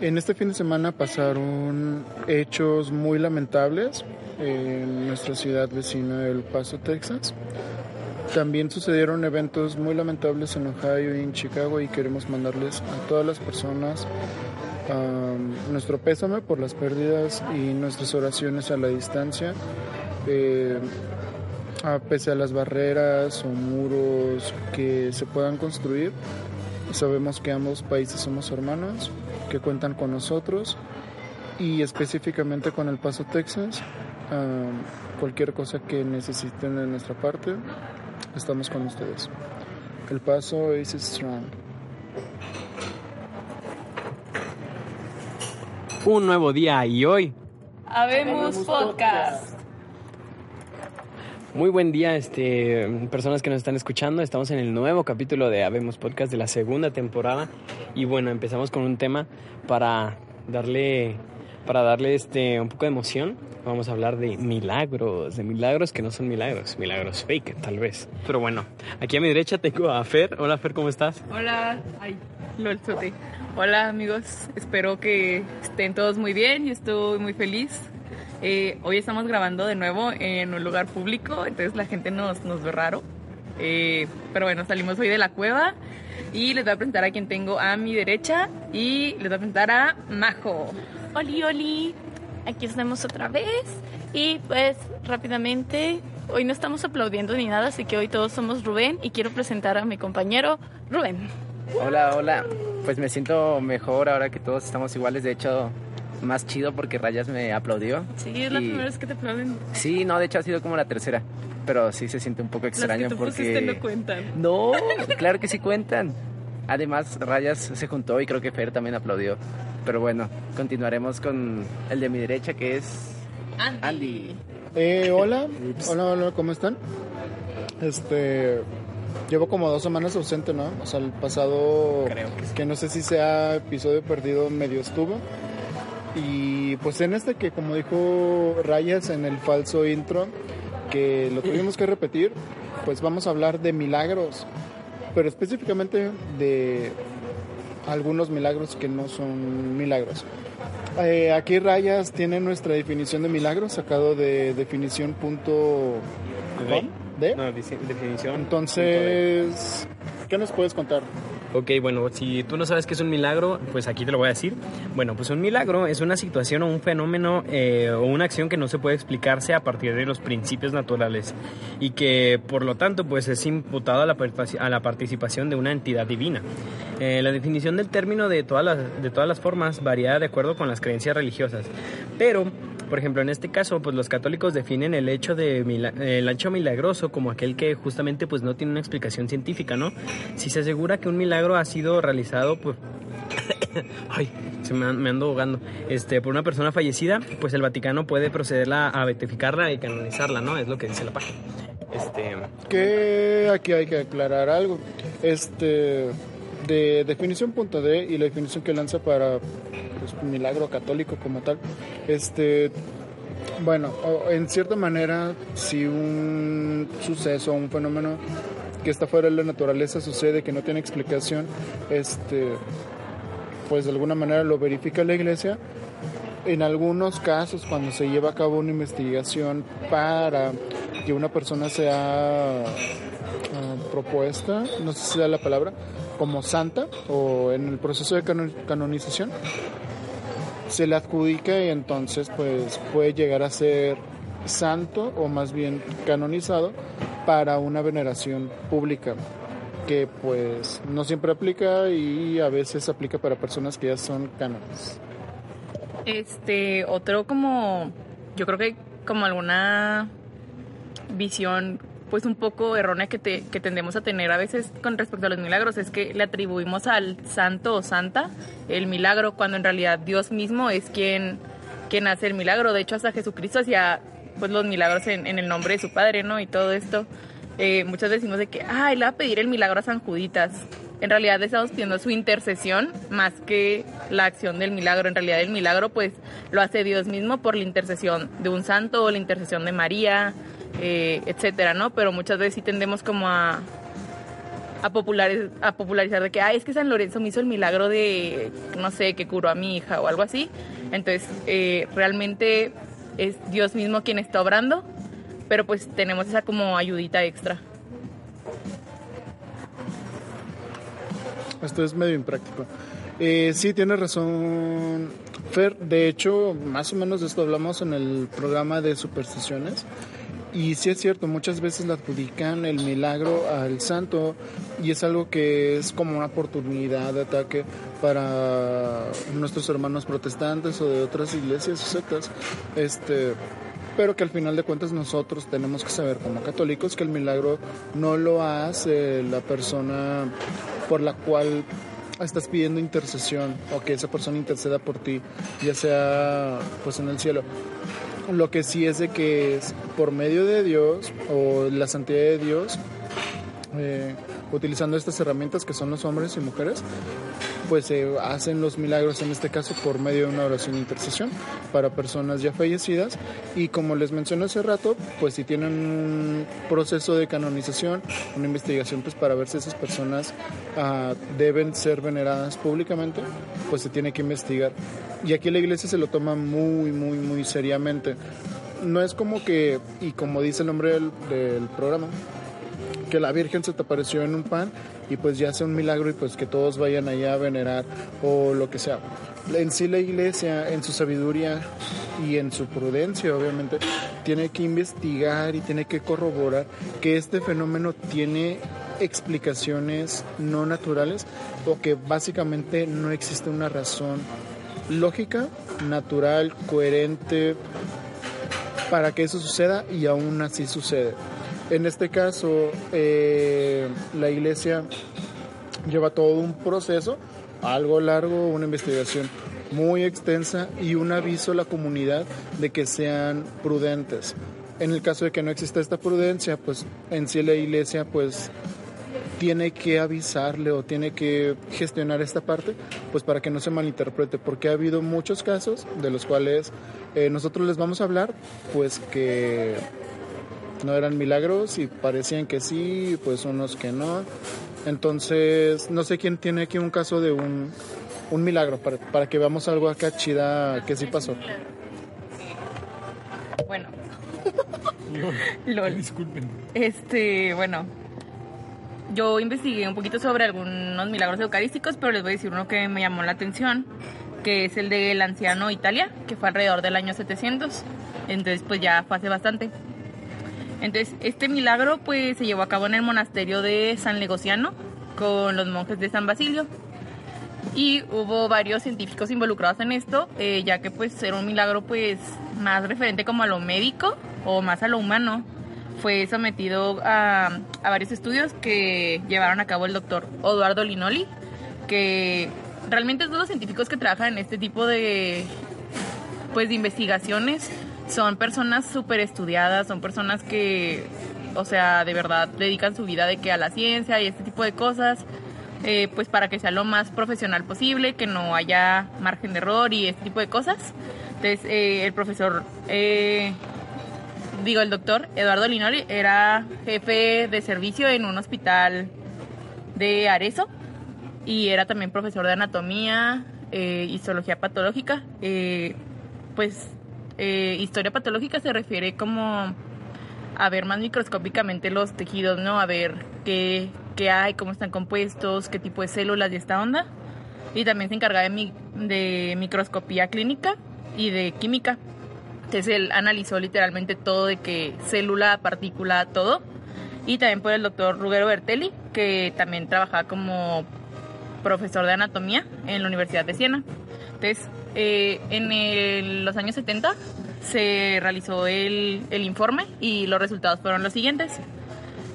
En este fin de semana pasaron hechos muy lamentables en nuestra ciudad vecina del Paso, Texas. También sucedieron eventos muy lamentables en Ohio y en Chicago y queremos mandarles a todas las personas nuestro pésame por las pérdidas y nuestras oraciones a la distancia. Eh, a pese a las barreras o muros que se puedan construir, sabemos que ambos países somos hermanos, que cuentan con nosotros y específicamente con El Paso, Texas. Um, cualquier cosa que necesiten de nuestra parte, estamos con ustedes. El Paso is strong. Un nuevo día y hoy. Habemos podcast. Muy buen día, este, personas que nos están escuchando. Estamos en el nuevo capítulo de Habemos Podcast de la segunda temporada. Y bueno, empezamos con un tema para darle, para darle este, un poco de emoción. Vamos a hablar de milagros, de milagros que no son milagros, milagros fake, tal vez. Pero bueno, aquí a mi derecha tengo a Fer. Hola Fer, ¿cómo estás? Hola, ay, lol, sote. Hola amigos, espero que estén todos muy bien. Yo estoy muy feliz eh, hoy estamos grabando de nuevo en un lugar público, entonces la gente nos, nos ve raro. Eh, pero bueno, salimos hoy de la cueva y les voy a presentar a quien tengo a mi derecha y les voy a presentar a Majo. Oli, oli, aquí estamos otra vez y pues rápidamente, hoy no estamos aplaudiendo ni nada, así que hoy todos somos Rubén y quiero presentar a mi compañero Rubén. Hola, hola, pues me siento mejor ahora que todos estamos iguales, de hecho más chido porque Rayas me aplaudió. Sí, es la primera vez que te aplauden. Sí, no, de hecho ha sido como la tercera. Pero sí se siente un poco extraño Las que tú porque. no cuentan. No, claro que sí cuentan. Además, Rayas se juntó y creo que Fer también aplaudió. Pero bueno, continuaremos con el de mi derecha que es Andy. Andy. Eh, hola, hola, hola, ¿cómo están? Este, llevo como dos semanas ausente, ¿no? O sea, el pasado, Creo que sí. no sé si sea episodio perdido, medio estuvo. Y pues en este que como dijo Rayas en el falso intro, que lo tuvimos que repetir, pues vamos a hablar de milagros, pero específicamente de algunos milagros que no son milagros. Eh, aquí Rayas tiene nuestra definición de milagros sacado de definición.com. ¿De? No, definición. Entonces, ¿qué nos puedes contar? Ok, bueno, si tú no sabes qué es un milagro, pues aquí te lo voy a decir. Bueno, pues un milagro es una situación o un fenómeno eh, o una acción que no se puede explicarse a partir de los principios naturales y que por lo tanto pues es imputado a la, a la participación de una entidad divina. Eh, la definición del término de todas, las, de todas las formas varía de acuerdo con las creencias religiosas, pero por ejemplo, en este caso, pues los católicos definen el hecho de el hecho milagroso como aquel que justamente pues no tiene una explicación científica, ¿no? Si se asegura que un milagro ha sido realizado pues Ay, se me ando ahogando. Este, por una persona fallecida, pues el Vaticano puede procederla a beatificarla y canonizarla, ¿no? Es lo que dice la página. Este, que aquí hay que aclarar algo. Este de definición.d y la definición que lanza para pues, milagro católico como tal. Este bueno, en cierta manera si un suceso, un fenómeno que está fuera de la naturaleza sucede que no tiene explicación, este pues de alguna manera lo verifica la iglesia. En algunos casos, cuando se lleva a cabo una investigación para que una persona sea ah, propuesta, no sé si da la palabra, como santa o en el proceso de cano- canonización, se le adjudica y entonces pues puede llegar a ser santo o más bien canonizado para una veneración pública que pues no siempre aplica y a veces aplica para personas que ya son cánones. Este, otro como, yo creo que como alguna visión pues un poco errónea que, te- que tendemos a tener a veces con respecto a los milagros es que le atribuimos al santo o santa el milagro cuando en realidad Dios mismo es quien, quien hace el milagro. De hecho hasta Jesucristo hacía pues los milagros en, el nombre de su Padre, ¿no? Y todo esto. Eh, veces decimos de que, ay, le va a pedir el milagro a San Juditas. En realidad estamos pidiendo su intercesión más que la acción del milagro. En realidad el milagro pues lo hace Dios mismo por la intercesión de un santo o la intercesión de María, eh, etcétera, ¿no? Pero muchas veces sí tendemos como a, a, popularizar, a popularizar de que, ah, es que San Lorenzo me hizo el milagro de, no sé, que curó a mi hija o algo así. Entonces, eh, realmente es Dios mismo quien está obrando, pero pues tenemos esa como ayudita extra. Esto es medio impráctico. Eh, sí, tienes razón, Fer. De hecho, más o menos de esto hablamos en el programa de supersticiones. Y sí es cierto, muchas veces le adjudican el milagro al santo y es algo que es como una oportunidad de ataque para nuestros hermanos protestantes o de otras iglesias o sectas. Este, pero que al final de cuentas nosotros tenemos que saber como católicos que el milagro no lo hace la persona por la cual estás pidiendo intercesión o que esa persona interceda por ti, ya sea pues en el cielo. Lo que sí es de que es por medio de Dios o la santidad de Dios, eh, utilizando estas herramientas que son los hombres y mujeres, pues se hacen los milagros en este caso por medio de una oración de intercesión para personas ya fallecidas y como les mencioné hace rato, pues si tienen un proceso de canonización, una investigación pues para ver si esas personas ah, deben ser veneradas públicamente, pues se tiene que investigar. Y aquí la iglesia se lo toma muy, muy, muy seriamente. No es como que, y como dice el nombre del, del programa, que la Virgen se te apareció en un pan y pues ya sea un milagro y pues que todos vayan allá a venerar o lo que sea. En sí la iglesia, en su sabiduría y en su prudencia obviamente, tiene que investigar y tiene que corroborar que este fenómeno tiene explicaciones no naturales o que básicamente no existe una razón lógica, natural, coherente para que eso suceda y aún así sucede. En este caso, eh, la iglesia lleva todo un proceso, algo largo, una investigación muy extensa y un aviso a la comunidad de que sean prudentes. En el caso de que no exista esta prudencia, pues en sí la iglesia pues tiene que avisarle o tiene que gestionar esta parte, pues para que no se malinterprete, porque ha habido muchos casos de los cuales eh, nosotros les vamos a hablar, pues que no eran milagros y parecían que sí, pues unos que no. Entonces, no sé quién tiene aquí un caso de un, un milagro para, para que veamos algo acá chida que sí pasó. Bueno. LOL. Disculpen. Este, bueno. Yo investigué un poquito sobre algunos milagros eucarísticos, pero les voy a decir uno que me llamó la atención, que es el del anciano Italia, que fue alrededor del año 700. Entonces, pues ya fue hace bastante. Entonces, este milagro pues se llevó a cabo en el monasterio de San Legociano con los monjes de San Basilio. Y hubo varios científicos involucrados en esto, eh, ya que pues era un milagro pues más referente como a lo médico o más a lo humano. Fue sometido a, a varios estudios que llevaron a cabo el doctor Eduardo Linoli, que realmente de los científicos que trabajan en este tipo de pues de investigaciones son personas súper estudiadas, son personas que, o sea, de verdad dedican su vida de que a la ciencia y este tipo de cosas, eh, pues para que sea lo más profesional posible, que no haya margen de error y este tipo de cosas. Entonces, eh, el profesor, eh, digo, el doctor Eduardo Linori era jefe de servicio en un hospital de Arezo y era también profesor de anatomía y zoología patológica. pues eh, historia patológica se refiere como a ver más microscópicamente los tejidos, ¿no? A ver qué, qué hay, cómo están compuestos, qué tipo de células y esta onda. Y también se encarga de, de microscopía clínica y de química. Entonces él analizó literalmente todo de qué célula, partícula, todo. Y también por el doctor Ruggero Bertelli, que también trabajaba como profesor de anatomía en la Universidad de Siena. Entonces, eh, en los años 70 se realizó el, el informe y los resultados fueron los siguientes.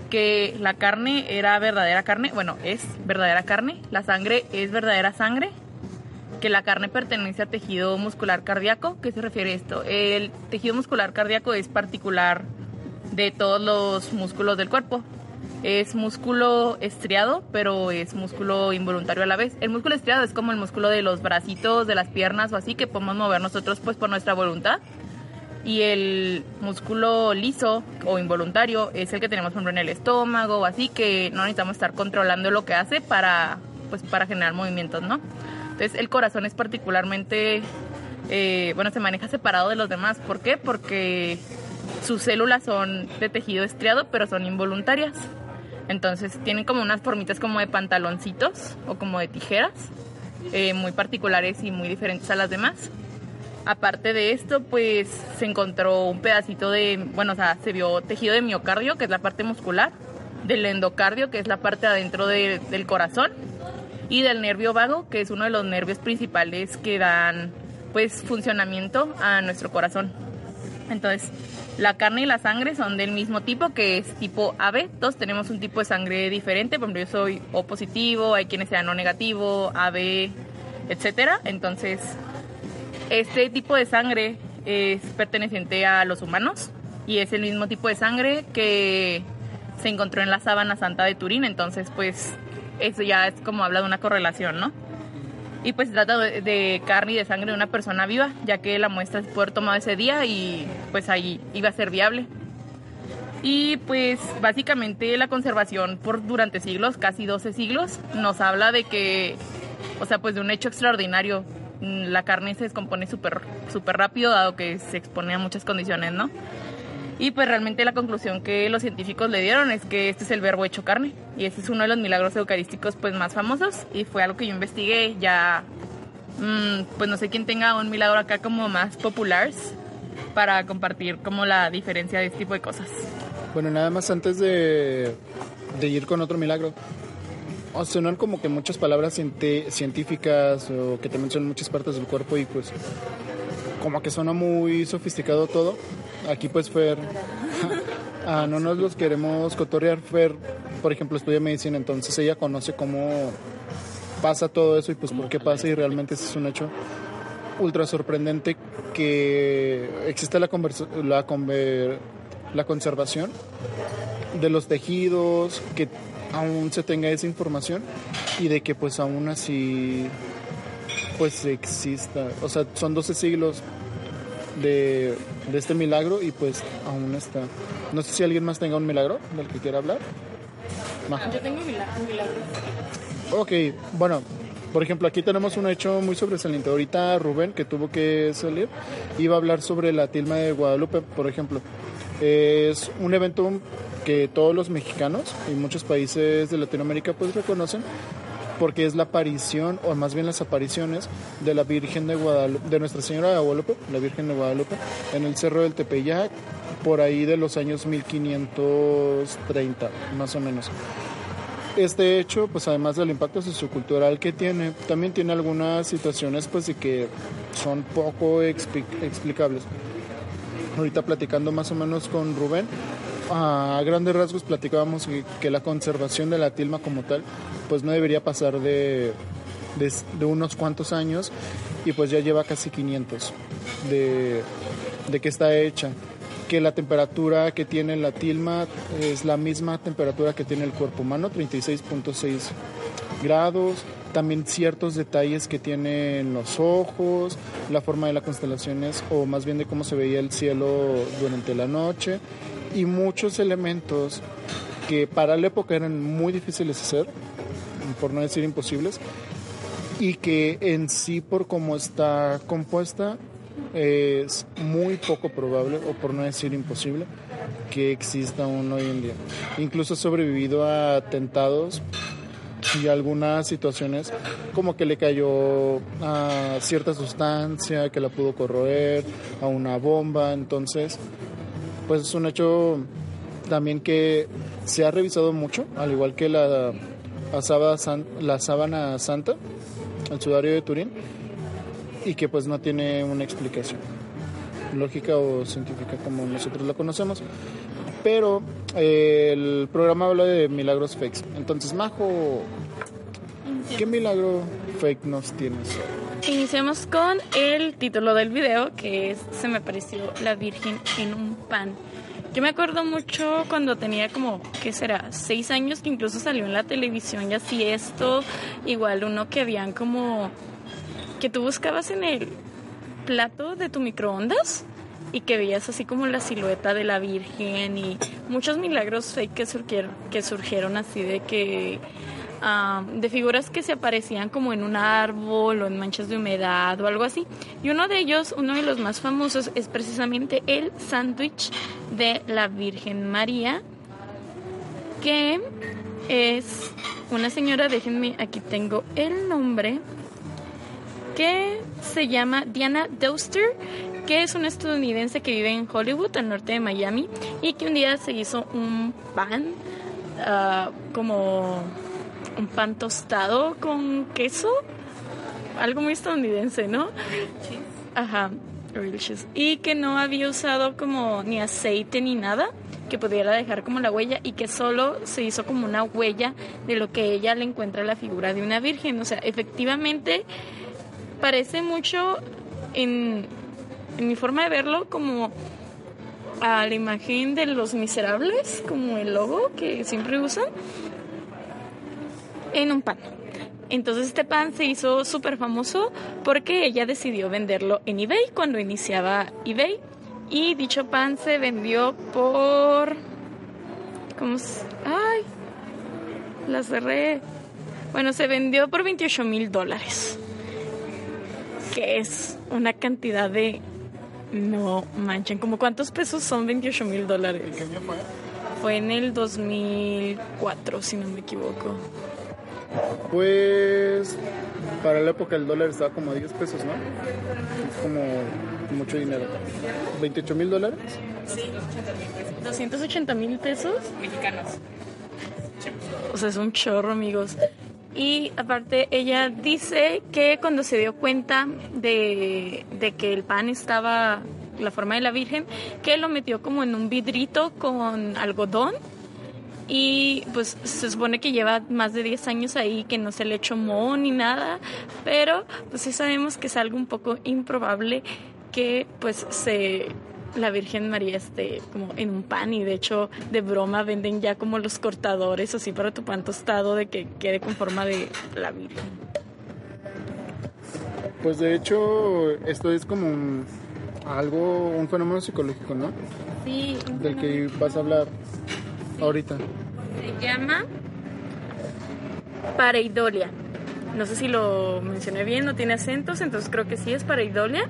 Que la carne era verdadera carne, bueno, es verdadera carne, la sangre es verdadera sangre, que la carne pertenece a tejido muscular cardíaco, ¿qué se refiere a esto? El tejido muscular cardíaco es particular de todos los músculos del cuerpo, es músculo estriado, pero es músculo involuntario a la vez. El músculo estriado es como el músculo de los bracitos, de las piernas o así, que podemos mover nosotros pues por nuestra voluntad. y el músculo liso o involuntario es el que tenemos por ejemplo, en el estómago o así que no necesitamos estar controlando lo que hace para pues para generar movimientos, ¿no? Entonces el corazón es particularmente eh, bueno se maneja separado de los demás. ¿Por qué? Porque sus células son de tejido estriado pero son involuntarias. Entonces tienen como unas formitas como de pantaloncitos o como de tijeras, eh, muy particulares y muy diferentes a las demás. Aparte de esto, pues se encontró un pedacito de, bueno, o sea, se vio tejido de miocardio, que es la parte muscular, del endocardio, que es la parte adentro de- del corazón, y del nervio vago, que es uno de los nervios principales que dan, pues, funcionamiento a nuestro corazón. Entonces, la carne y la sangre son del mismo tipo, que es tipo AB. Todos tenemos un tipo de sangre diferente. Por ejemplo, yo soy O positivo, hay quienes sean O negativo, AB, etcétera. Entonces, este tipo de sangre es perteneciente a los humanos y es el mismo tipo de sangre que se encontró en la sábana santa de Turín. Entonces, pues, eso ya es como habla de una correlación, ¿no? Y pues se trata de, carne y de sangre de una persona viva, ya que la muestra haber tomado ese día y pues ahí iba a ser viable. Y pues básicamente la conservación por durante siglos, casi 12 siglos, nos habla de que, o sea, pues de un hecho extraordinario. Mm, La carne se descompone súper súper rápido dado que se expone a muchas condiciones, ¿no? Y pues realmente la conclusión que los científicos le dieron es que este es el verbo hecho carne. Y ese es uno de los milagros eucarísticos pues más famosos. Y fue algo que yo investigué ya, mm, pues no sé quién tenga un milagro acá como más populares para compartir como la diferencia de este tipo de cosas. Bueno, nada más antes de, de ir con otro milagro. O como que muchas palabras científicas o que te mencionan muchas partes del cuerpo y pues como que suena muy sofisticado todo. Aquí pues Fer, ah, no nos los queremos cotorrear. Fer, por ejemplo, estudia medicina, entonces ella conoce cómo pasa todo eso y pues por qué pasa y realmente ese es un hecho ultra sorprendente que existe la, la, conver- la conservación de los tejidos, que aún se tenga esa información y de que pues aún así pues exista. O sea, son 12 siglos de, de este milagro y pues aún está. No sé si alguien más tenga un milagro del que quiera hablar. Yo tengo milagros. Ok, bueno, por ejemplo, aquí tenemos un hecho muy sobresaliente. Ahorita Rubén, que tuvo que salir, iba a hablar sobre la tilma de Guadalupe, por ejemplo. Es un evento que todos los mexicanos y muchos países de Latinoamérica pues reconocen porque es la aparición, o más bien las apariciones de la Virgen de Guadalupe, de Nuestra Señora de Guadalupe, la Virgen de Guadalupe, en el Cerro del Tepeyac, por ahí de los años 1530, más o menos. Este hecho, pues además del impacto sociocultural que tiene, también tiene algunas situaciones pues de que son poco expli- explicables. Ahorita platicando más o menos con Rubén, a grandes rasgos platicábamos que, la conservación de la tilma como tal, pues no debería pasar de, de, de unos cuantos años y pues ya lleva casi 500 de, de que está hecha que la temperatura que tiene la tilma es la misma temperatura que tiene el cuerpo humano, 36.6 grados. También ciertos detalles que tienen los ojos, la forma de las constelaciones o más bien de cómo se veía el cielo durante la noche y muchos elementos que para la época eran muy difíciles de hacer, por no decir imposibles, y que en sí por cómo está compuesta es muy poco probable, o por no decir imposible, que exista aún hoy en día. Incluso ha sobrevivido a atentados y algunas situaciones como que le cayó a cierta sustancia que la pudo corroer, a una bomba, entonces pues es un hecho también que se ha revisado mucho, al igual que la, la sábana, santa, el sudario de Turín, y que pues no tiene una explicación lógica o científica como nosotros la conocemos. Pero eh, el programa habla de milagros fakes. Entonces, Majo, ¿qué milagro fake nos tienes? Iniciamos con el título del video, que es Se me apareció la Virgen en un pan. Yo me acuerdo mucho cuando tenía como, ¿qué será? Seis años que incluso salió en la televisión y así esto. Igual uno que habían como, que tú buscabas en el plato de tu microondas y que veías así como la silueta de la Virgen y muchos milagros fake que surgieron, que surgieron así de que de figuras que se aparecían como en un árbol o en manchas de humedad o algo así. Y uno de ellos, uno de los más famosos, es precisamente el sándwich de la Virgen María, que es una señora, déjenme, aquí tengo el nombre, que se llama Diana Doster, que es una estadounidense que vive en Hollywood, al norte de Miami, y que un día se hizo un pan, ah, como un pan tostado con queso, algo muy estadounidense, ¿no? Ajá. Y que no había usado como ni aceite ni nada que pudiera dejar como la huella y que solo se hizo como una huella de lo que ella le encuentra la figura de una virgen. O sea, efectivamente parece mucho en, en mi forma de verlo como a la imagen de los miserables, como el logo que siempre usan, en un pan. Entonces este pan se hizo súper famoso porque ella decidió venderlo en eBay cuando iniciaba eBay. Y dicho pan se vendió por... ¿Cómo se...? ¡Ay! La cerré. Bueno, se vendió por 28 mil dólares. Que es una cantidad de... No manchen, ¿como cuántos pesos son 28 mil dólares? ¿Qué año fue? Fue en el 2004, si no me equivoco. Pues para la época el dólar estaba como a 10 pesos, ¿no? Es como mucho dinero. ¿28 mil dólares? 280 mil pesos. Mexicanos. O sea, es un chorro, amigos. Y aparte, ella dice que cuando se dio cuenta de, de que el pan estaba la forma de la Virgen, que lo metió como en un vidrito con algodón. Y pues se supone que lleva más de 10 años ahí, que no se le echó moho ni nada, pero pues sí sabemos que es algo un poco improbable que pues se la Virgen María esté como en un pan y de hecho de broma venden ya como los cortadores así para tu pan tostado de que quede con forma de la Virgen. Pues de hecho esto es como un- algo, un fenómeno psicológico, ¿no? Sí, Del que vas a hablar ahorita. se llama pareidolia. No sé si lo mencioné bien, no tiene acentos, entonces creo que sí es pareidolia.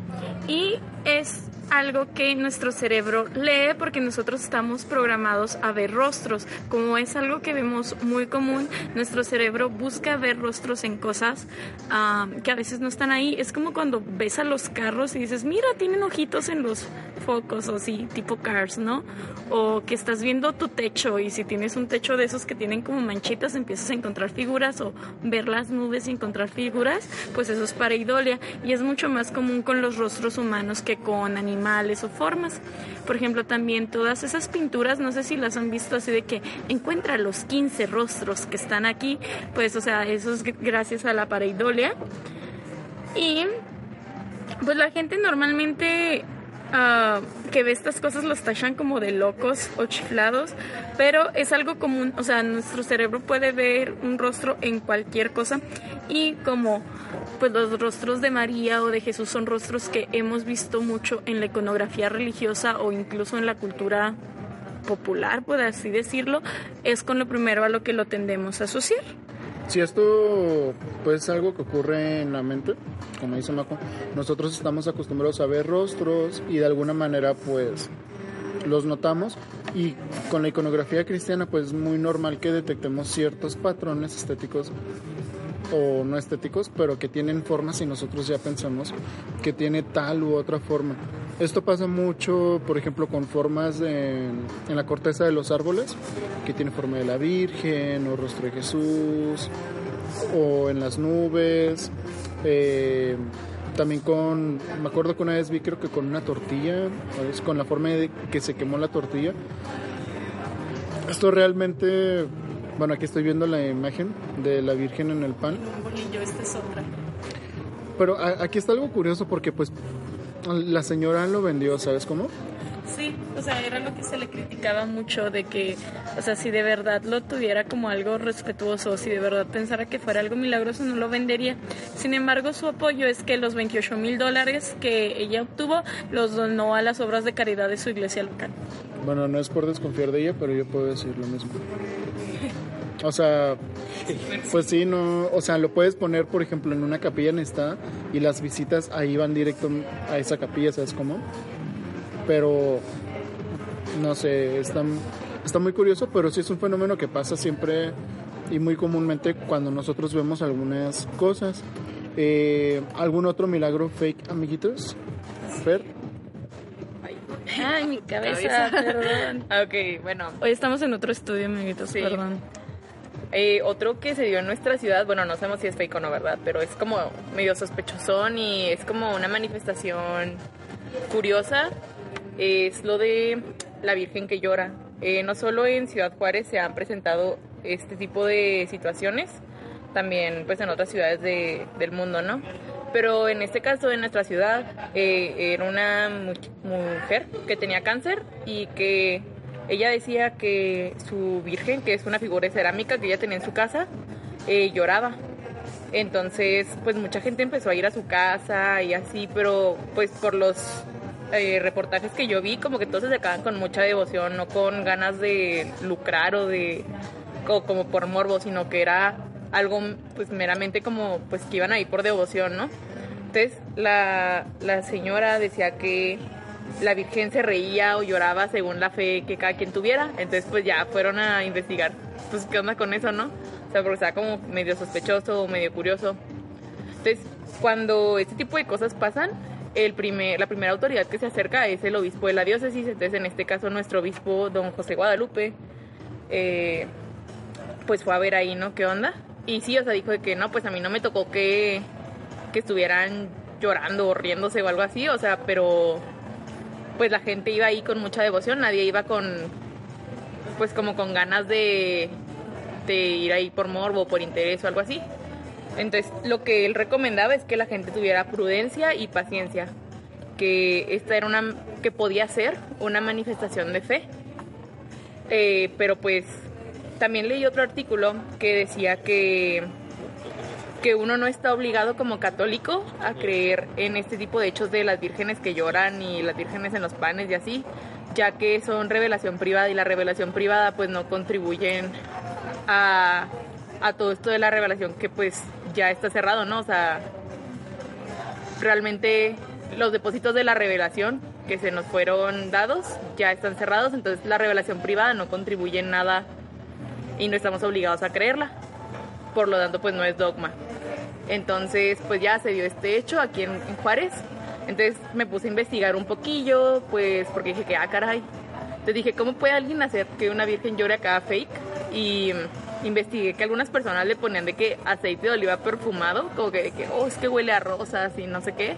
Y es algo que nuestro cerebro lee porque nosotros estamos programados a ver rostros. Como es algo que vemos muy común, nuestro cerebro busca ver rostros en cosas ah, que a veces no están ahí. Es como cuando ves a los carros y dices, mira, tienen ojitos en los focos o así, tipo cars, ¿no? O que estás viendo tu techo y si tienes un techo de esos que tienen como manchitas, empiezas a encontrar figuras o ver las nubes y encontrar figuras, pues eso es pareidolia y es mucho más común con los rostros humanos que con animales o formas. Por ejemplo, también todas esas pinturas, no sé si las han visto así de que encuentra los 15 rostros que están aquí, pues o sea, eso es gracias a la pareidolia. Y pues la gente normalmente ah, que ve estas cosas los tachan como de locos o chiflados, pero es algo común, o sea, nuestro cerebro puede ver un rostro en cualquier cosa y como pues los rostros de María o de Jesús son rostros que hemos visto mucho en la iconografía religiosa o incluso en la cultura popular, por así decirlo, es con lo primero a lo que lo tendemos a asociar. Si esto pues es algo que ocurre en la mente, como dice Mako, nosotros estamos acostumbrados a ver rostros y de alguna manera pues los notamos y con la iconografía cristiana pues es muy normal que detectemos ciertos patrones estéticos o no estéticos, pero que tienen formas y nosotros ya pensamos que tiene tal u otra forma. Esto pasa mucho, por ejemplo, con formas en la corteza de los árboles, que tiene forma de la Virgen o rostro de Jesús, o en las nubes. eh, también con, me acuerdo que una vez vi creo que con una tortilla, ¿sabes? con la forma de que se quemó la tortilla. Esto realmente, bueno, aquí estoy viendo la imagen de la Virgen en el pan. bolillo, esta es otra. Pero a- aquí está algo curioso porque pues la señora lo vendió, ¿sabes cómo? Sí, o sea, era lo que se le criticaba mucho de que, o sea, si de verdad lo tuviera como algo respetuoso, si de verdad pensara que fuera algo milagroso, no lo vendería. Sin embargo, su apoyo es que los 28 mil dólares que ella obtuvo los donó a las obras de caridad de su iglesia local. Bueno, no es por desconfiar de ella, pero yo puedo decir lo mismo. O sea, pues sí, no, o sea, lo puedes poner, por ejemplo, en una capilla en esta y las visitas ahí van directo a esa capilla, ¿sabes cómo? Pero, no sé, está, está muy curioso, pero sí es un fenómeno que pasa siempre y muy comúnmente cuando nosotros vemos algunas cosas. Eh, ¿Algún otro milagro fake, amiguitos? Fer. Ay, mi cabeza, perdón. Ok, bueno. Hoy estamos en otro estudio, amiguitos, Sí. perdón. Eh, otro que se dio en nuestra ciudad, bueno, no sabemos si es fake o no, ¿verdad? Pero es como medio sospechosón y es como una manifestación curiosa. Es lo de la Virgen que llora. Eh, no solo en Ciudad Juárez se han presentado este tipo de situaciones, también pues en otras ciudades de- del mundo, ¿no? Pero en este caso, en nuestra ciudad, eh, era una mu- mujer que tenía cáncer y que ella decía que su virgen, que es una figura de cerámica que ella tenía en su casa, eh, lloraba. Entonces, pues mucha gente empezó a ir a su casa y así, pero pues por los eh, reportajes que yo vi, como que todos se acercaban con mucha devoción, no con ganas de lucrar o de co- como por morbo, sino que era algo pues meramente como pues que iban ahí por devoción, ¿no? Entonces la, la señora decía que la Virgen se reía o lloraba según la fe que cada quien tuviera. Entonces pues ya fueron a investigar, pues qué onda con eso, ¿no? O sea, porque estaba como medio sospechoso o medio curioso. Entonces, cuando este tipo de cosas pasan, el primer, la primera autoridad que se acerca es el obispo de la diócesis. Entonces, en este caso, nuestro obispo, don José Guadalupe, eh, pues fue a ver ahí, ¿no? ¿Qué onda? Y sí, o sea, dijo que no, pues a mí no me tocó que, que estuvieran llorando o riéndose o algo así, o sea, pero pues la gente iba ahí con mucha devoción, nadie iba con, pues como con ganas de, ir ahí por morbo, por interés o algo así. Entonces, lo que él recomendaba es que la gente tuviera prudencia y paciencia, que esta era una, que podía ser una manifestación de fe. Eh, pero pues también leí otro artículo que decía que, que uno no está obligado como católico a creer en este tipo de hechos de las vírgenes que lloran y las vírgenes en los panes y así, ya que son revelación privada y la revelación privada pues no contribuyen a, a todo esto de la revelación que pues ya está cerrado, ¿no? O sea, realmente los depósitos de la revelación que se nos fueron dados ya están cerrados, entonces la revelación privada no contribuye en nada y no estamos obligados a creerla. Por lo tanto, pues no es dogma. Entonces, pues ya se dio este hecho aquí en, en Juárez. Entonces me puse a investigar un poquillo, pues porque dije que, ah, caray. Entonces dije, ¿cómo puede alguien hacer que una virgen llore acá fake? Y mm, investigué que algunas personas le ponían de que aceite de oliva perfumado, como que, de que oh, es que huele a rosas y no sé qué.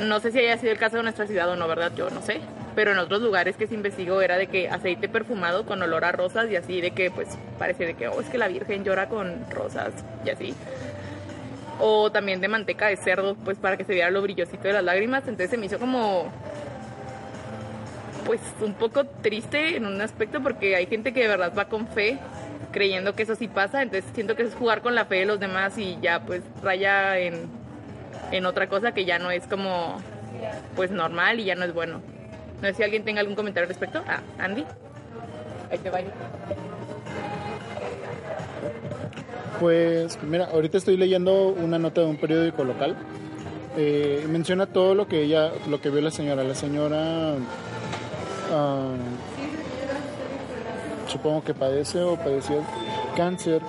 No sé si haya sido el caso de nuestra ciudad o no, ¿verdad? Yo no sé. Pero en otros lugares que se investigó era de que aceite perfumado con olor a rosas y así, de que pues parecía de que, oh, es que la Virgen llora con rosas y así. O también de manteca de cerdo, pues para que se viera lo brillosito de las lágrimas. Entonces se me hizo como, pues un poco triste en un aspecto porque hay gente que de verdad va con fe creyendo que eso sí pasa. Entonces siento que es jugar con la fe de los demás y ya pues raya en en otra cosa que ya no es como pues normal y ya no es bueno. No sé si alguien tenga algún comentario al respecto. Ah, Andy. Ahí te vaya. Pues mira, ahorita estoy leyendo una nota de un periódico local. Eh, menciona todo lo que ella, lo que vio la señora. La señora, ah, supongo que padece o padeció cáncer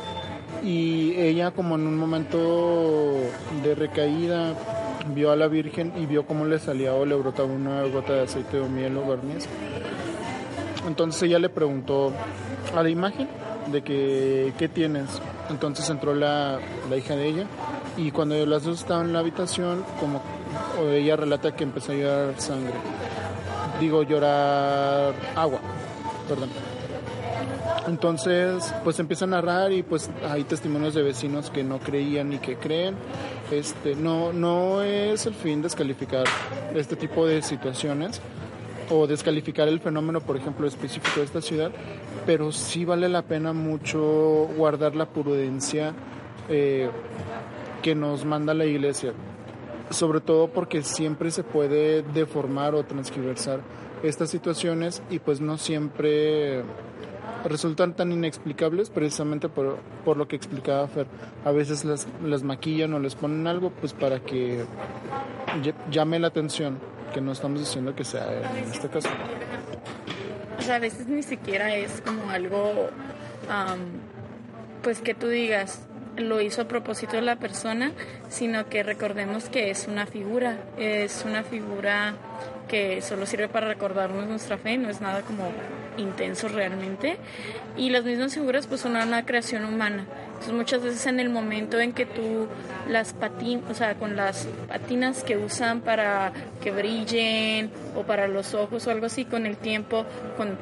y ella como en un momento de recaída vio a la Virgen y vio cómo le salía o le brotaba una gota de aceite o miel o barniz. Entonces ella le preguntó a la imagen de que qué tienes. Entonces entró la, la hija de ella y cuando las dos estaban en la habitación, como ella relata que empezó a llorar sangre. Digo, llorar agua, perdón. Entonces, pues empieza a narrar y pues hay testimonios de vecinos que no creían y que creen. Este, no, no es el fin descalificar este tipo de situaciones, o descalificar el fenómeno, por ejemplo, específico de esta ciudad, pero sí vale la pena mucho guardar la prudencia eh, que nos manda la iglesia, sobre todo porque siempre se puede deformar o transgiversar estas situaciones y pues no siempre resultan tan inexplicables precisamente por, por lo que explicaba Fer. A veces las, las maquillan o les ponen algo pues para que llame la atención, que no estamos diciendo que sea en este caso. O sea, a veces ni siquiera es como algo, pues que tú digas, lo hizo a propósito de la persona, sino que recordemos que es una figura, es una figura que solo sirve para recordarnos nuestra fe, no es nada como intenso realmente. Y las mismas figuras pues son una creación humana. Entonces muchas veces en el momento en que tú las patinas, o sea, con las patinas que usan para que brillen o para los ojos o algo así, con el tiempo, con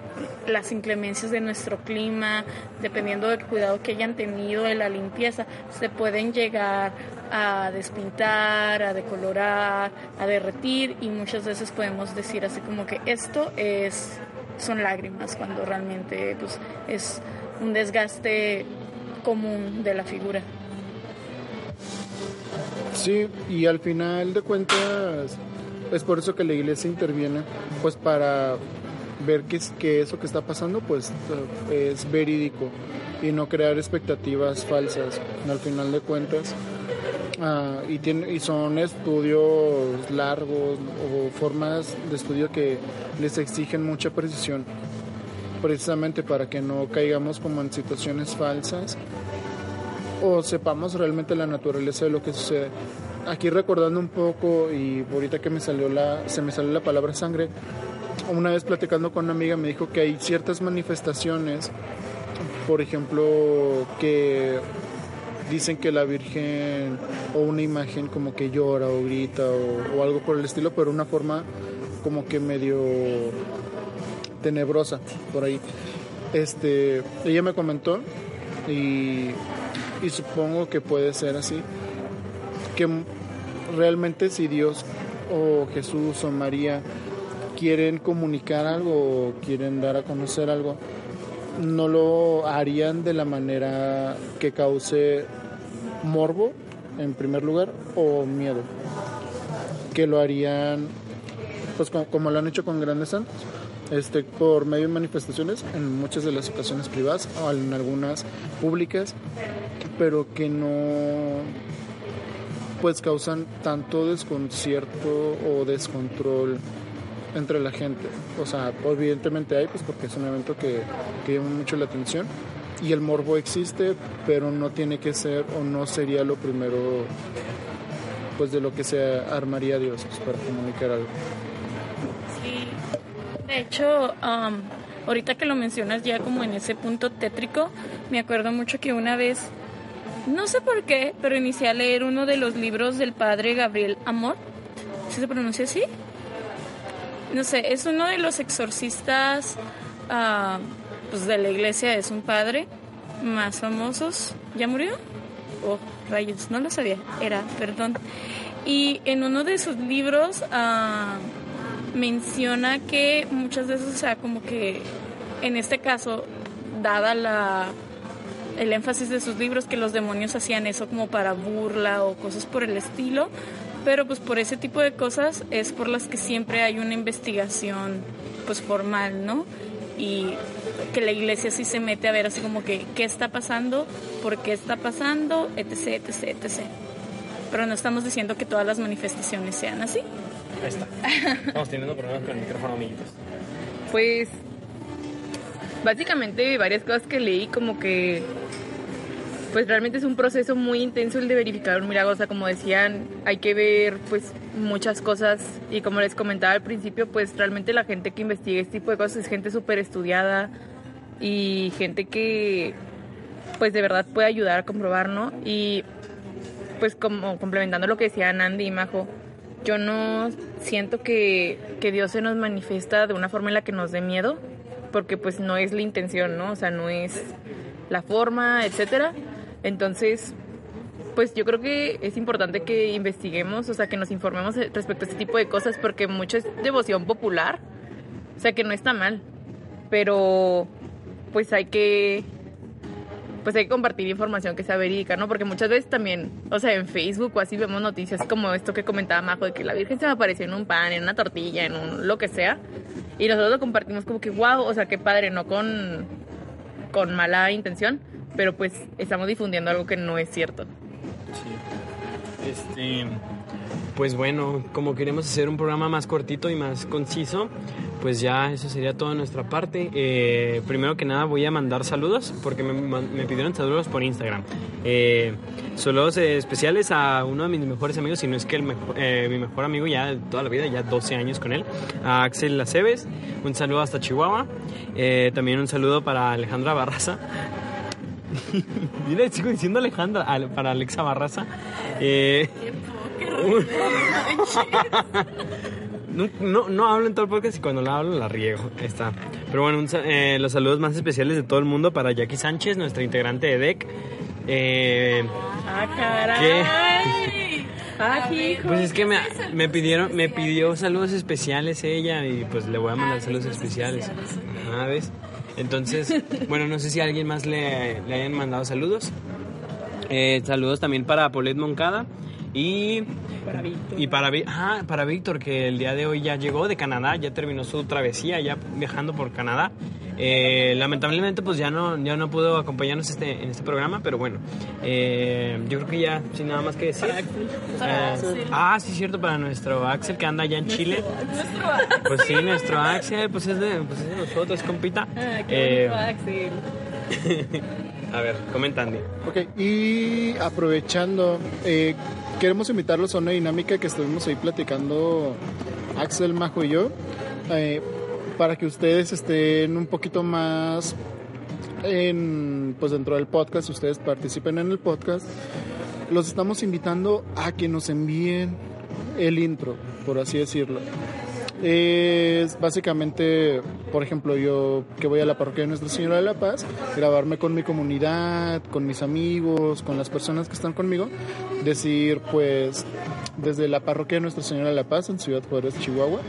las inclemencias de nuestro clima, dependiendo del cuidado que hayan tenido de la limpieza, se pueden llegar a despintar, a decolorar, a derretir y muchas veces podemos decir así como que esto es son lágrimas cuando realmente pues, es un desgaste común de la figura. Sí, y al final de cuentas es por eso que la iglesia interviene, pues para ver que, que eso que está pasando pues es verídico y no crear expectativas falsas. Al final de cuentas, Ah, y, tiene, y son estudios largos o formas de estudio que les exigen mucha precisión, precisamente para que no caigamos como en situaciones falsas o sepamos realmente la naturaleza de lo que sucede. Aquí recordando un poco y ahorita que me salió la, se me salió la palabra sangre, una vez platicando con una amiga me dijo que hay ciertas manifestaciones, por ejemplo, que dicen que la Virgen o una imagen como que llora o grita o, algo por el estilo, pero una forma como que medio tenebrosa por ahí. Este, ella me comentó y, y supongo que puede ser así, que realmente si Dios o Jesús o María quieren comunicar algo o quieren dar a conocer algo, no lo harían de la manera que cause morbo en primer lugar o miedo que lo harían pues como, lo han hecho con grandes santos este por medio de manifestaciones en muchas de las ocasiones privadas o en algunas públicas pero que no pues causan tanto desconcierto o descontrol entre la gente. O sea, evidentemente hay, pues porque es un evento que, que llama mucho la atención y el morbo existe, pero no tiene que ser o no sería lo primero pues de lo que se armaría Dios pues, para comunicar algo. De hecho, um, ahorita que lo mencionas ya como en ese punto tétrico, me acuerdo mucho que una vez, no sé por qué, pero inicié a leer uno de los libros del padre Gabriel Amor, ¿sí se pronuncia así? no sé, es uno de los exorcistas pues de la iglesia, es un padre más famosos. ¿Ya murió? Oh, rayos, no lo sabía, era, perdón. Y en uno de sus libros uh, menciona que muchas veces, o sea, como que en este caso, dada la el énfasis de sus libros que los demonios hacían eso como para burla o cosas por el estilo, pero pues por ese tipo de cosas es por las que siempre hay una investigación pues formal, ¿no? Y que la iglesia sí se mete a ver así como que qué está pasando, por qué está pasando, etc, etc, etc. Pero no estamos diciendo que todas las manifestaciones sean así. Ahí está. Estamos teniendo problemas con el micrófono, amiguitos. Pues básicamente varias cosas que leí como que pues realmente es un proceso muy intenso el de verificar un milagro. O sea, como decían, hay que ver pues muchas cosas y como les comentaba al principio, pues realmente la gente que investiga este tipo de cosas es gente súper estudiada y gente que pues de verdad puede ayudar a comprobar, ¿no? Y pues como complementando lo que decían Andy y Majo, yo no siento que, que Dios se nos manifiesta de una forma en la que nos dé miedo, porque pues no es la intención, ¿no? O sea, no es la forma, etcétera entonces, pues yo creo que es importante que investiguemos, o sea, que nos informemos respecto a este tipo de cosas, porque mucho es devoción popular O sea, que no está mal. Pero pues hay que pues hay que compartir información que sea verídica, ¿no? Porque muchas veces también, o sea, en Facebook o así vemos noticias como esto que comentaba Majo, de que la Virgen se me apareció en un pan, en una tortilla, en un lo que sea, y nosotros lo compartimos como que, wow, o sea, qué padre, no con, con mala intención, pero pues estamos difundiendo algo que no es cierto. Sí. Este, pues bueno, como queremos hacer un programa más cortito y más conciso, pues ya eso sería toda nuestra parte. Eh, primero que nada voy a mandar saludos porque me, pidieron saludos por Instagram. Eh, saludos especiales a uno de mis mejores amigos, si no es que el mejor, eh, mi mejor amigo ya toda la vida, ya 12 años con él, a Axel Laceves. Un saludo hasta Chihuahua. Eh, también un saludo para Alejandra Barraza. Mira, sigo diciendo Alejandra, al- para Alexa Barraza. No, no, no hablo en todo el podcast y cuando la hablo la riego. Está. Pero bueno, un eh, los saludos más especiales de todo el mundo para Jackie Sánchez, nuestra integrante de DEC. Eh, Ah, caray. Ah, hijo. pues es que me, me pidieron, me pidió saludos especiales ella y pues le voy a mandar saludos especiales. Ah, ¿ves? Entonces, bueno, no sé si a alguien más le, le hayan mandado saludos. Eh, saludos también para Paulette Moncada y Para Víctor. y para ah, para Víctor que el día de hoy ya llegó de Canadá, ya terminó su travesía, ya viajando por Canadá. Eh, lamentablemente pues ya no ya no pudo acompañarnos este en este programa, pero bueno, eh, yo creo que ya sin nada más que decir. Para Eh, Axel. ah, sí, cierto, para nuestro Axel que anda allá en Chile. Pues sí, nuestro Axel, pues es de, pues es de nosotros, compita. Ah, Eh, Axel. a ver, comenta Andy. Ok, y aprovechando, eh, queremos invitarlos a una dinámica que estuvimos ahí platicando Axel, Majo y yo, eh, para que ustedes estén un poquito más en, pues dentro del podcast, ustedes participen en el podcast. Los estamos invitando a que nos envíen el intro, por así decirlo. Es básicamente, por ejemplo, yo que voy a la parroquia de Nuestra Señora de la Paz, grabarme con mi comunidad, con mis amigos, con las personas que están conmigo, decir pues desde la parroquia de Nuestra Señora de la Paz en Ciudad Juárez, Chihuahua,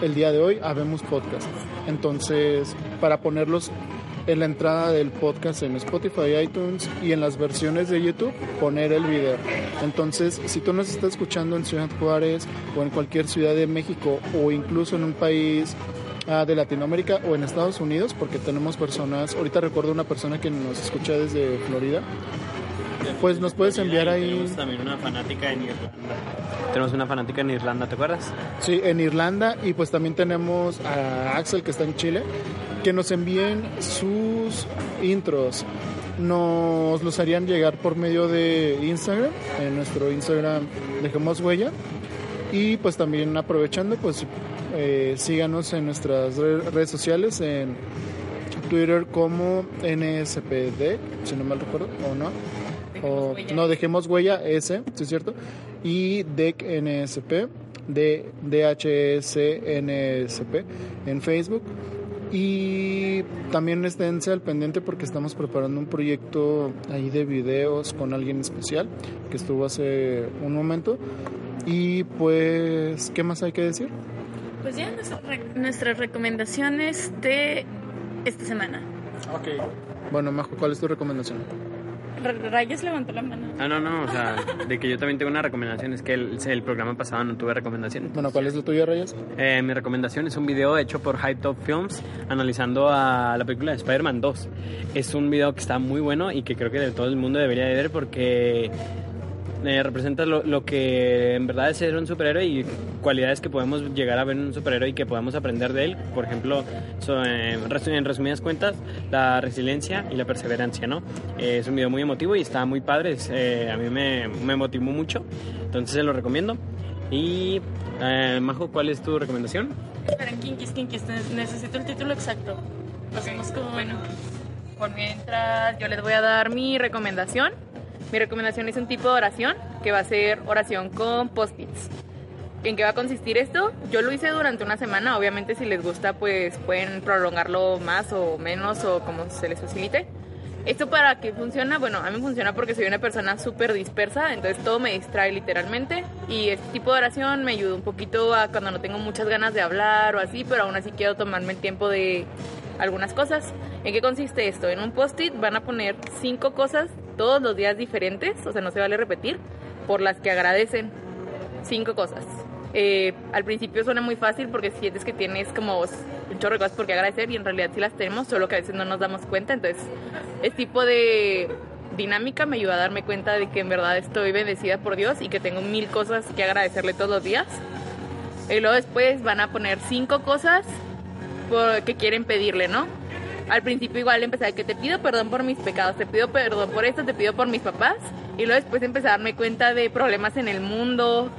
el día de hoy habemos podcast. Entonces, para ponerlos en la entrada del podcast en Spotify, iTunes y en las versiones de YouTube, poner el video. Entonces, si tú nos estás escuchando en Ciudad Juárez o en cualquier ciudad de México o incluso en un país ah, de Latinoamérica o en Estados Unidos, porque tenemos personas, ahorita recuerdo una persona que nos escucha desde Florida, pues nos puedes enviar ahí... Tenemos también una fanática en Irlanda. Tenemos una fanática en Irlanda, ¿te acuerdas? Sí, en Irlanda y pues también tenemos a Axel que está en Chile, que nos envíen sus intros. Nos los harían llegar por medio de Instagram, en nuestro Instagram dejemos huella. Y pues también aprovechando, pues eh, síganos en nuestras re- redes sociales, en Twitter como NSPD, si no mal recuerdo, o no. O, no, dejemos huella S, ¿sí es cierto? Y DEC NSP, de DHS NSP en Facebook. Y también esténse al pendiente porque estamos preparando un proyecto ahí de videos con alguien especial que estuvo hace un momento. Y pues, ¿qué más hay que decir? Pues ya nuestras re- nuestras recomendaciones de esta semana. Ok. Bueno, Majo, ¿cuál es tu recomendación? R- Rayas levantó la mano. Ah, no, no, o sea, de que yo también tengo una recomendación, es que el, el programa pasado no tuve recomendación. Bueno, ¿cuál es la tuya, Rayas? Eh, mi recomendación es un video hecho por Hype Top Films analizando a la película de Spider-Man 2. Es un video que está muy bueno y que creo que de todo el mundo debería de ver porque eh, representa lo, lo que en verdad es ser un superhéroe y cualidades que podemos llegar a ver en un superhéroe y que podemos aprender de él. Por ejemplo, so- eh, en resumidas cuentas, la resiliencia y la perseverancia, ¿no? Eh, es un video muy emotivo y está muy padre. es, eh, a mí me, me motivó mucho, entonces se lo recomiendo. Y, eh, Majo, ¿cuál es tu recomendación? Esperen, Kinkis, Kinkis, ne- necesito el título exacto. Pasemos como... Bueno, por mientras yo les voy a dar mi recomendación. Mi recomendación es un tipo de oración que va a ser oración con post-its. ¿En qué va a consistir esto? Yo lo hice durante una semana, obviamente si les gusta pues pueden prolongarlo más o menos o como se les facilite. ¿Esto para qué funciona? Bueno, a mí funciona porque soy una persona súper dispersa, entonces todo me distrae literalmente. Y este tipo de oración me ayuda un poquito a cuando no tengo muchas ganas de hablar o así, pero aún así quiero tomarme el tiempo de algunas cosas. ¿En qué consiste esto? En un post-it van a poner cinco cosas todos los días diferentes, o sea, no se vale repetir, por las que agradecen. Cinco cosas. Eh, al principio suena muy fácil porque sientes que tienes como un chorro de cosas por qué agradecer y en realidad sí las tenemos, solo que a veces no nos damos cuenta. Entonces, este tipo de dinámica me ayuda a darme cuenta de que en verdad estoy bendecida por Dios y que tengo mil cosas que agradecerle todos los días. Y luego después van a poner cinco cosas que quieren pedirle, ¿no? Al principio igual empecé que te pido perdón por mis pecados, te pido perdón por esto, te pido por mis papás. Y luego después empecé a darme cuenta de problemas en el mundo,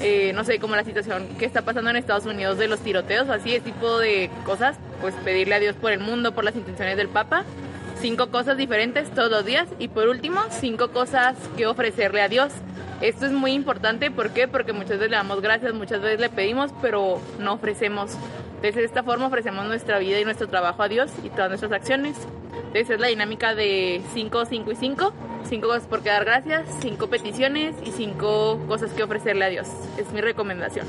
eh, no sé, como la situación que está pasando en Estados Unidos de los tiroteos así, ese tipo de cosas, pues pedirle a Dios por el mundo, por las intenciones del Papa. Cinco cosas diferentes todos los días. Y por último, cinco cosas que ofrecerle a Dios. Esto es muy importante, ¿por qué? Porque muchas veces le damos gracias, muchas veces le pedimos, pero no ofrecemos. Entonces, de esta forma ofrecemos nuestra vida y nuestro trabajo a Dios y todas nuestras acciones. Entonces, es la dinámica de 5, 5 y 5. 5 cosas por quedar gracias, 5 peticiones y 5 cosas que ofrecerle a Dios. Es mi recomendación.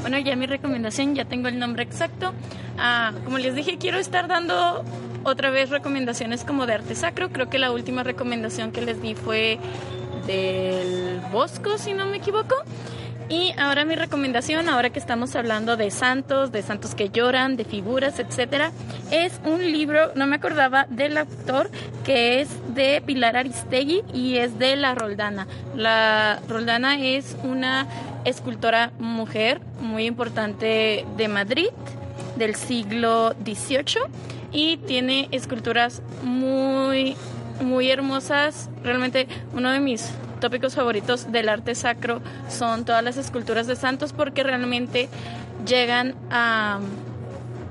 Bueno, ya mi recomendación, ya tengo el nombre exacto. Ah, como les dije, quiero estar dando otra vez recomendaciones como de arte sacro. Creo que la última recomendación que les di fue del Bosco, si no me equivoco. Y ahora mi recomendación, ahora que estamos hablando de santos, de santos que lloran, de figuras, etcétera, es un libro, no me acordaba del autor, que es de Pilar Aristegui y es de La Roldana. La Roldana es una escultora mujer muy importante de Madrid del siglo XVIII y tiene esculturas muy muy hermosas. Realmente uno de mis tópicos favoritos del arte sacro son todas las esculturas de santos porque realmente llegan a,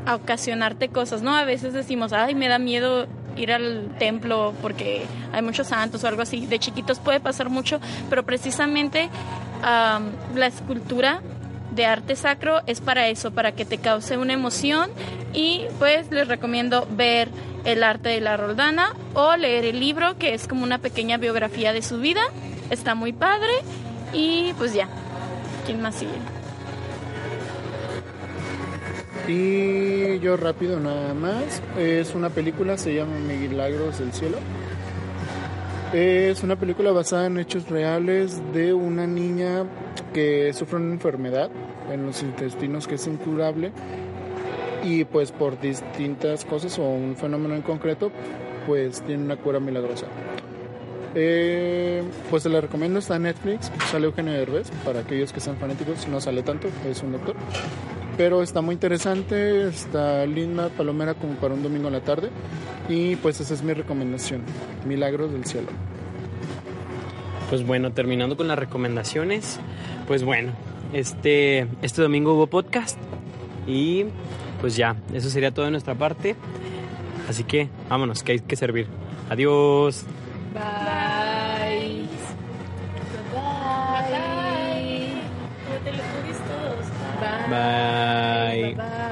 a ocasionarte cosas, ¿no? A veces decimos, ay, me da miedo ir al templo porque hay muchos santos o algo así. De chiquitos puede pasar mucho, pero precisamente la escultura de arte sacro es para eso, para que te cause una emoción y pues les recomiendo ver el arte de la Roldana o leer el libro que es como una pequeña biografía de su vida. Está muy padre y pues ya. ¿Quién más sigue? Y yo rápido nada más. Es una película, se llama Milagros del Cielo. Es una película basada en hechos reales de una niña que sufre una enfermedad en los intestinos que es incurable y pues por distintas cosas o un fenómeno en concreto pues tiene una cura milagrosa. Eh, pues se la recomiendo, está en Netflix, sale Eugenio Derbez, para aquellos que sean fanáticos, no sale tanto, es un doctor. Pero está muy interesante, está linda, palomera como para un domingo en la tarde. Y pues esa es mi recomendación, Milagros del Cielo. Pues bueno, terminando con las recomendaciones, pues bueno, este, este domingo hubo podcast y pues ya, eso sería todo de nuestra parte. Así que vámonos, que hay que servir. Adiós. Bye. Bye. Bye. Bye.